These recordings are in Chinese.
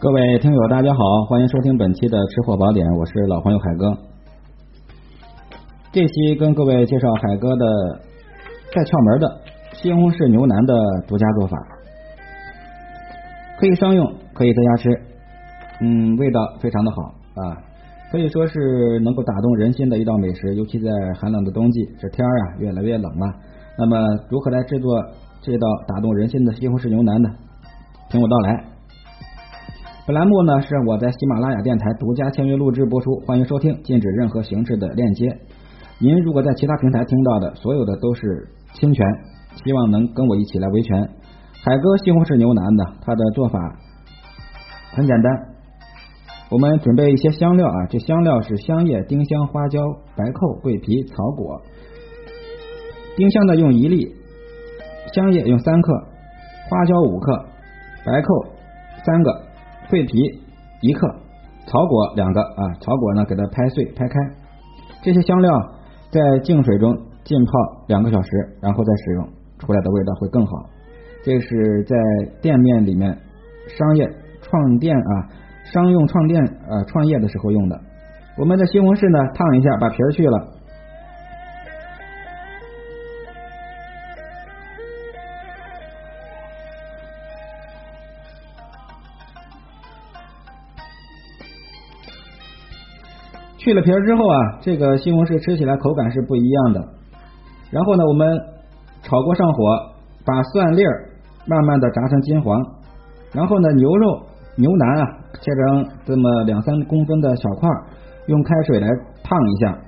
各位听友，大家好，欢迎收听本期的吃货宝典，我是老朋友海哥。这期跟各位介绍海哥的带窍门的西红柿牛腩的独家做法，可以商用，可以在家吃，嗯，味道非常的好啊，可以说是能够打动人心的一道美食，尤其在寒冷的冬季，这天啊越来越冷了。那么如何来制作这道打动人心的西红柿牛腩呢？听我道来。本栏目呢是我在喜马拉雅电台独家签约录制播出，欢迎收听，禁止任何形式的链接。您如果在其他平台听到的，所有的都是侵权，希望能跟我一起来维权。海哥西红柿牛腩的，它的做法很简单，我们准备一些香料啊，这香料是香叶、丁香、花椒、白蔻、桂皮、草果。丁香呢用一粒，香叶用三克，花椒五克，白蔻三个。桂皮一克，草果两个啊，草果呢给它拍碎拍开，这些香料在净水中浸泡两个小时，然后再使用，出来的味道会更好。这是在店面里面商业创店啊，商用创店呃创业的时候用的。我们的西红柿呢烫一下，把皮儿去了。去了皮儿之后啊，这个西红柿吃起来口感是不一样的。然后呢，我们炒锅上火，把蒜粒儿慢慢的炸成金黄。然后呢，牛肉牛腩啊，切成这么两三公分的小块，用开水来烫一下。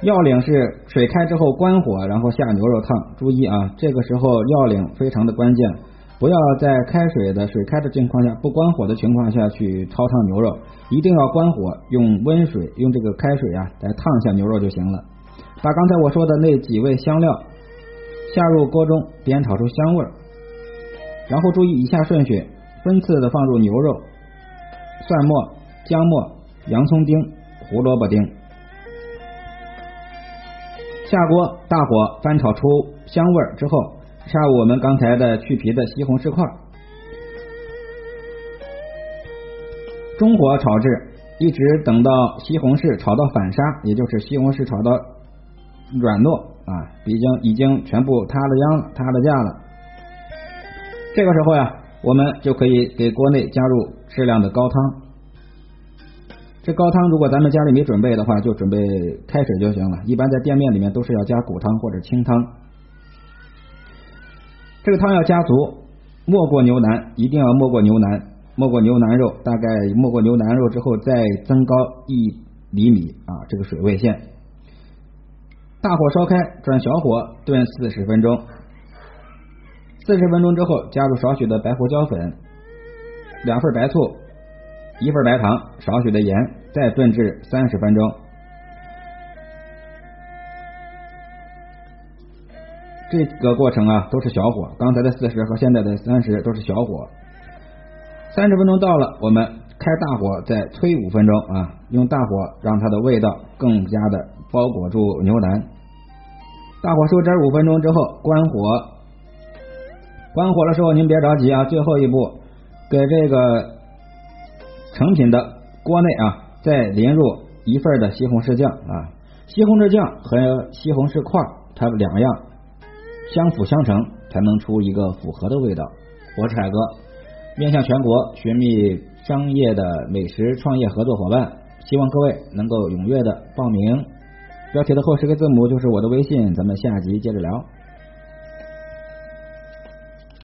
要领是水开之后关火，然后下牛肉烫。注意啊，这个时候要领非常的关键。不要在开水的水开的情况下，不关火的情况下去焯烫牛肉，一定要关火，用温水，用这个开水啊来烫一下牛肉就行了。把刚才我说的那几味香料下入锅中，煸炒出香味儿，然后注意以下顺序，分次的放入牛肉、蒜末、姜末、洋葱丁、胡萝卜丁，下锅大火翻炒出香味儿之后。下入我们刚才的去皮的西红柿块，中火炒制，一直等到西红柿炒到反沙，也就是西红柿炒到软糯啊，已经已经全部塌了秧，塌了架了。这个时候呀，我们就可以给锅内加入适量的高汤。这高汤如果咱们家里没准备的话，就准备开水就行了。一般在店面里面都是要加骨汤或者清汤。这个汤要加足，没过牛腩，一定要没过牛腩，没过牛腩肉，大概没过牛腩肉之后再增高一厘米啊，这个水位线。大火烧开，转小火炖四十分钟。四十分钟之后，加入少许的白胡椒粉，两份白醋，一份白糖，少许的盐，再炖至三十分钟。这个过程啊都是小火，刚才的四十和现在的三十都是小火。三十分钟到了，我们开大火再催五分钟啊，用大火让它的味道更加的包裹住牛腩。大火收汁五分钟之后关火，关火的时候您别着急啊，最后一步给这个成品的锅内啊再淋入一份的西红柿酱啊，西红柿酱和西红柿块它两样。相辅相成，才能出一个符合的味道。我是海哥，面向全国寻觅商业的美食创业合作伙伴，希望各位能够踊跃的报名。标题的后十个字母就是我的微信，咱们下集接着聊。